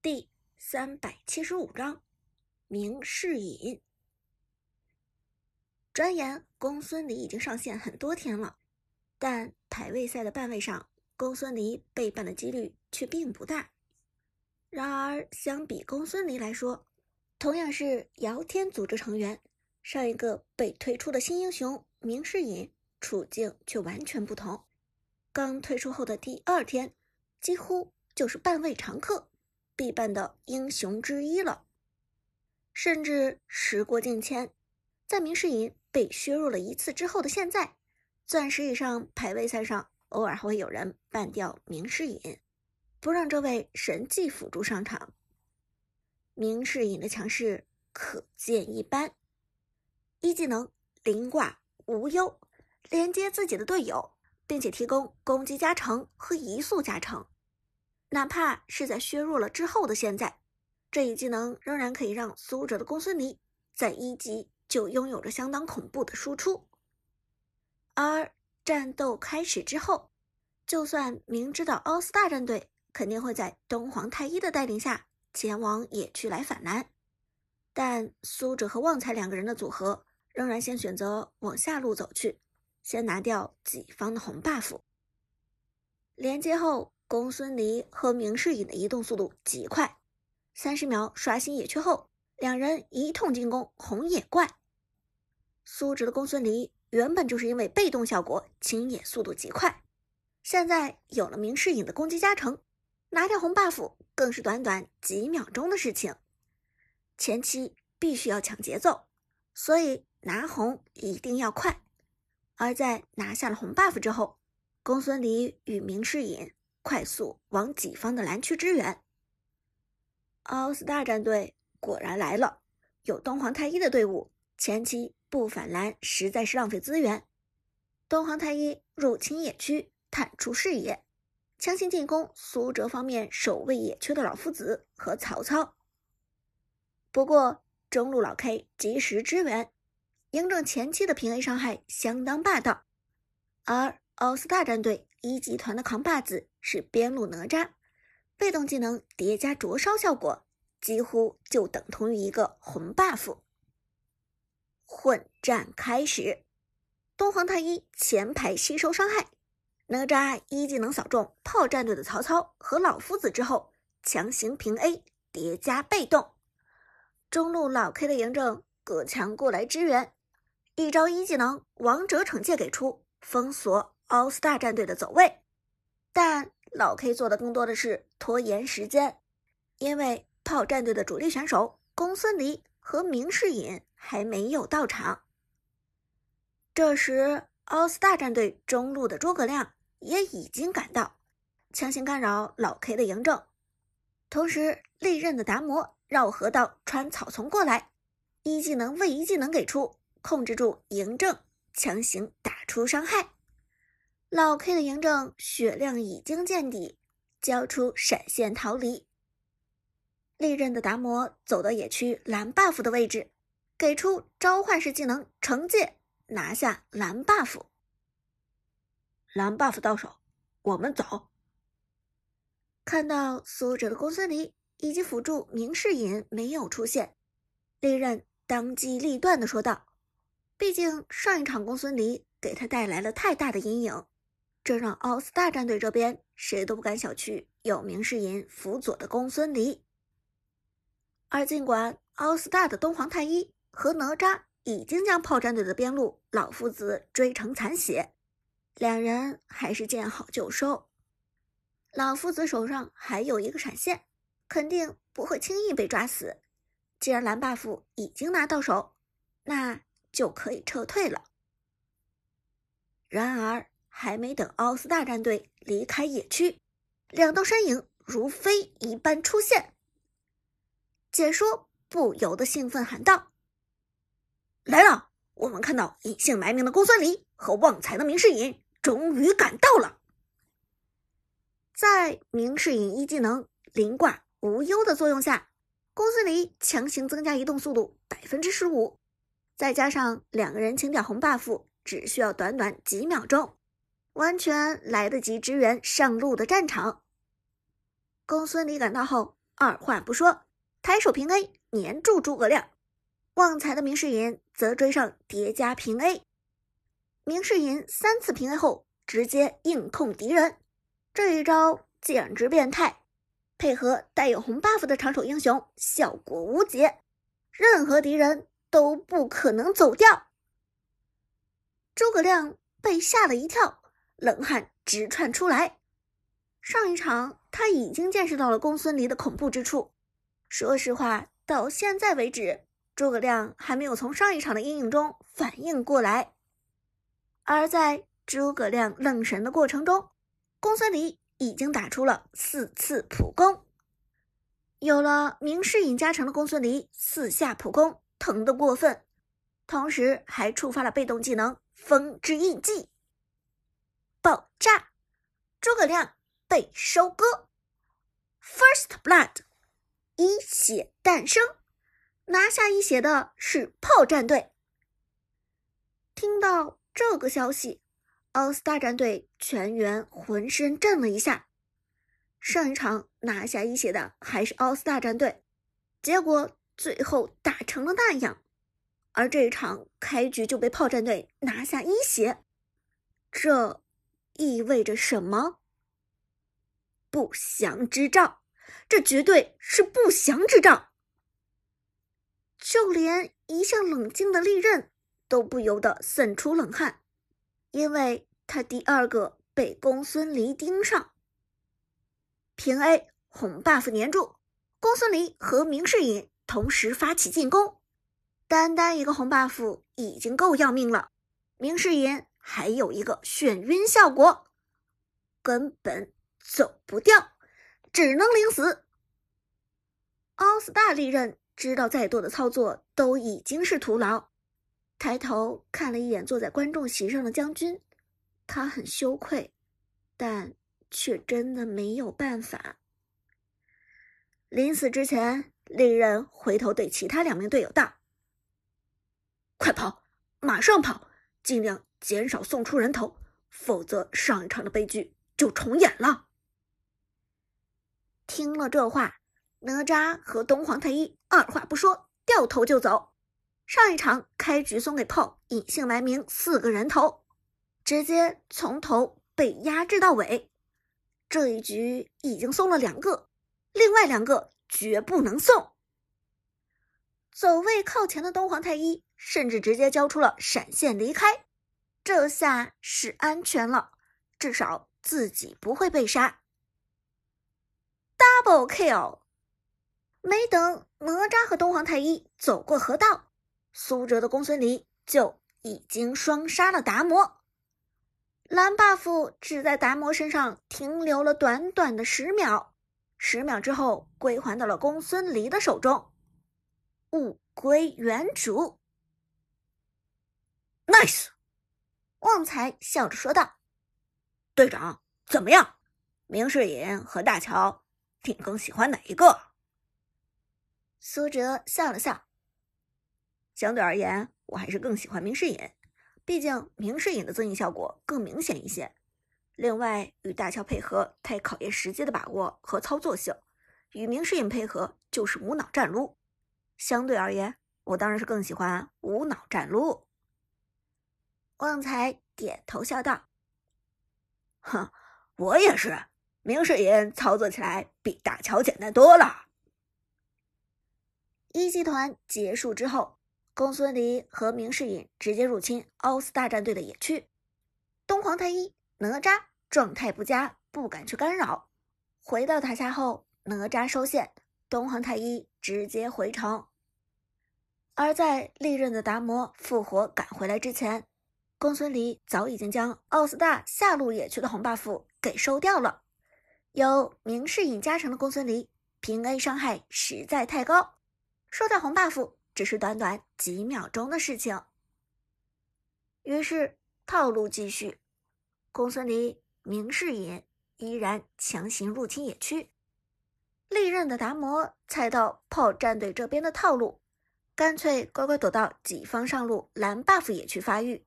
第三百七十五章明世隐。转眼公孙离已经上线很多天了，但排位赛的半位上，公孙离被办的几率却并不大。然而，相比公孙离来说，同样是瑶天组织成员，上一个被推出的新英雄明世隐处境却完全不同。刚退出后的第二天，几乎就是半位常客。必办的英雄之一了，甚至时过境迁，在明世隐被削弱了一次之后的现在，钻石以上排位赛上，偶尔还会有人办掉明世隐，不让这位神技辅助上场。明世隐的强势可见一斑，一技能灵挂无忧，连接自己的队友，并且提供攻击加成和移速加成。哪怕是在削弱了之后的现在，这一技能仍然可以让苏哲的公孙离在一级就拥有着相当恐怖的输出。而战斗开始之后，就算明知道奥斯大战队肯定会在东皇太一的带领下前往野区来反蓝，但苏哲和旺财两个人的组合仍然先选择往下路走去，先拿掉己方的红 buff。连接后。公孙离和明世隐的移动速度极快，三十秒刷新野区后，两人一通进攻红野怪。苏直的公孙离原本就是因为被动效果清野速度极快，现在有了明世隐的攻击加成，拿掉红 buff 更是短短几秒钟的事情。前期必须要抢节奏，所以拿红一定要快。而在拿下了红 buff 之后，公孙离与明世隐。快速往己方的蓝区支援，奥斯大战队果然来了。有东皇太一的队伍，前期不反蓝实在是浪费资源。东皇太一入侵野区，探出视野，强行进攻苏哲方面守卫野区的老夫子和曹操。不过中路老 K 及时支援，嬴政前期的平 A 伤害相当霸道，而奥斯大战队一集团的扛把子。是边路哪吒，被动技能叠加灼烧效果，几乎就等同于一个红 buff。混战开始，东皇太一前排吸收伤害，哪吒一技能扫中炮战队的曹操和老夫子之后，强行平 A 叠加被动。中路老 K 的嬴政隔墙过来支援，一招一技能王者惩戒给出，封锁奥斯大战队的走位。但老 K 做的更多的是拖延时间，因为炮战队的主力选手公孙离和明世隐还没有到场。这时，奥斯大战队中路的诸葛亮也已经赶到，强行干扰老 K 的嬴政。同时，利刃的达摩绕河道穿草丛过来，一技能位移技能给出，控制住嬴政，强行打出伤害。老 K 的嬴政血量已经见底，交出闪现逃离。利刃的达摩走到野区蓝 buff 的位置，给出召唤式技能惩戒，拿下蓝 buff。蓝 buff 到手，我们走。看到苏哲的公孙离以及辅助明世隐没有出现，利刃当机立断的说道：“毕竟上一场公孙离给他带来了太大的阴影。”这让奥斯大战队这边谁都不敢小觑有明世隐辅佐的公孙离。而尽管奥斯大的东皇太一和哪吒已经将炮战队的边路老夫子追成残血，两人还是见好就收。老夫子手上还有一个闪现，肯定不会轻易被抓死。既然蓝 buff 已经拿到手，那就可以撤退了。然而。还没等奥斯大战队离开野区，两道身影如飞一般出现。解说不由得兴奋喊道：“来了！我们看到隐姓埋名的公孙离和旺财的明世隐终于赶到了。”在明世隐一技能灵挂无忧的作用下，公孙离强行增加移动速度百分之十五，再加上两个人清掉红 buff，只需要短短几秒钟。完全来得及支援上路的战场。公孙离赶到后，二话不说，抬手平 A，粘住诸葛亮。旺财的明世隐则追上叠加平 A。明世隐三次平 A 后，直接硬控敌人，这一招简直变态！配合带有红 buff 的长手英雄，效果无解，任何敌人都不可能走掉。诸葛亮被吓了一跳，冷汗直窜出来。上一场他已经见识到了公孙离的恐怖之处，说实话，到现在为止，诸葛亮还没有从上一场的阴影中反应过来。而在诸葛亮愣神的过程中，公孙离已经打出了四次普攻。有了明世隐加成的公孙离，四下普攻疼得过分，同时还触发了被动技能风之印记，炸！诸葛亮被收割，First Blood，一血诞生，拿下一血的是炮战队。听到。这个消息，奥斯大战队全员浑身震了一下。上一场拿下一血的还是奥斯大战队，结果最后打成了那样。而这一场开局就被炮战队拿下一血，这意味着什么？不祥之兆！这绝对是不祥之兆！就连一向冷静的利刃。都不由得渗出冷汗，因为他第二个被公孙离盯上。平 A 红 buff 粘住，公孙离和明世隐同时发起进攻，单单一个红 buff 已经够要命了，明世隐还有一个眩晕效果，根本走不掉，只能领死。奥斯大利刃知道再多的操作都已经是徒劳。抬头看了一眼坐在观众席上的将军，他很羞愧，但却真的没有办法。临死之前，利刃回头对其他两名队友道：“快跑，马上跑，尽量减少送出人头，否则上一场的悲剧就重演了。”听了这话，哪吒和东皇太一二话不说，掉头就走。上一场开局送给炮隐姓埋名四个人头，直接从头被压制到尾。这一局已经送了两个，另外两个绝不能送。走位靠前的东皇太一甚至直接交出了闪现离开，这下是安全了，至少自己不会被杀。Double kill！没等哪吒和东皇太一走过河道。苏哲的公孙离就已经双杀了达摩，蓝 buff 只在达摩身上停留了短短的十秒，十秒之后归还到了公孙离的手中，物归原主。Nice，旺财笑着说道：“队长怎么样？明世隐和大乔，你更喜欢哪一个？”苏哲笑了笑。相对而言，我还是更喜欢明世隐，毕竟明世隐的增益效果更明显一些。另外，与大乔配合太考验时机的把握和操作性，与明世隐配合就是无脑战撸。相对而言，我当然是更喜欢无脑战撸。旺财点头笑道：“哼，我也是，明世隐操作起来比大乔简单多了。”一集团结束之后。公孙离和明世隐直接入侵奥斯大战队的野区，东皇太一、哪吒状态不佳，不敢去干扰。回到塔下后，哪吒收线，东皇太一直接回城。而在历任的达摩复活赶回来之前，公孙离早已经将奥斯大下路野区的红 buff 给收掉了。有明世隐加成的公孙离，平 A 伤害实在太高，收掉红 buff。只是短短几秒钟的事情。于是套路继续，公孙离、明世隐依然强行入侵野区。利刃的达摩猜到炮战队这边的套路，干脆乖乖躲到己方上路蓝 buff 野区发育。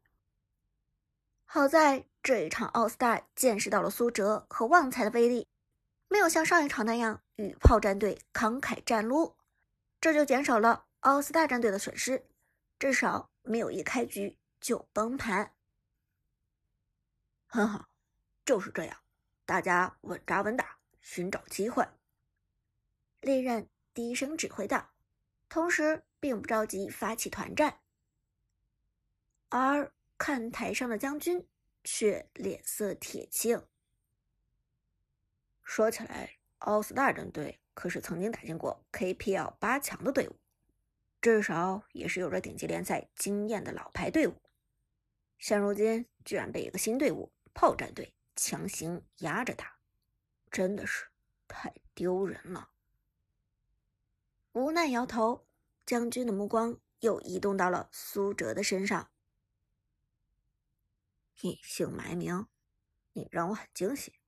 好在这一场奥斯大见识到了苏哲和旺财的威力，没有像上一场那样与炮战队慷慨战撸，这就减少了奥斯大战队的损失，至少没有一开局就崩盘。很好，就是这样，大家稳扎稳打，寻找机会。利刃低声指挥道，同时并不着急发起团战。而看台上的将军却脸色铁青。说起来，奥斯大战队可是曾经打进过 KPL 八强的队伍，至少也是有着顶级联赛经验的老牌队伍。现如今居然被一个新队伍炮战队强行压着打，真的是太丢人了。无奈摇头，将军的目光又移动到了苏哲的身上。隐姓埋名，你让我很惊喜。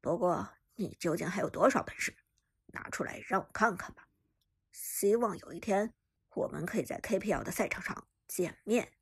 不过。你究竟还有多少本事？拿出来让我看看吧！希望有一天我们可以在 KPL 的赛场上见面。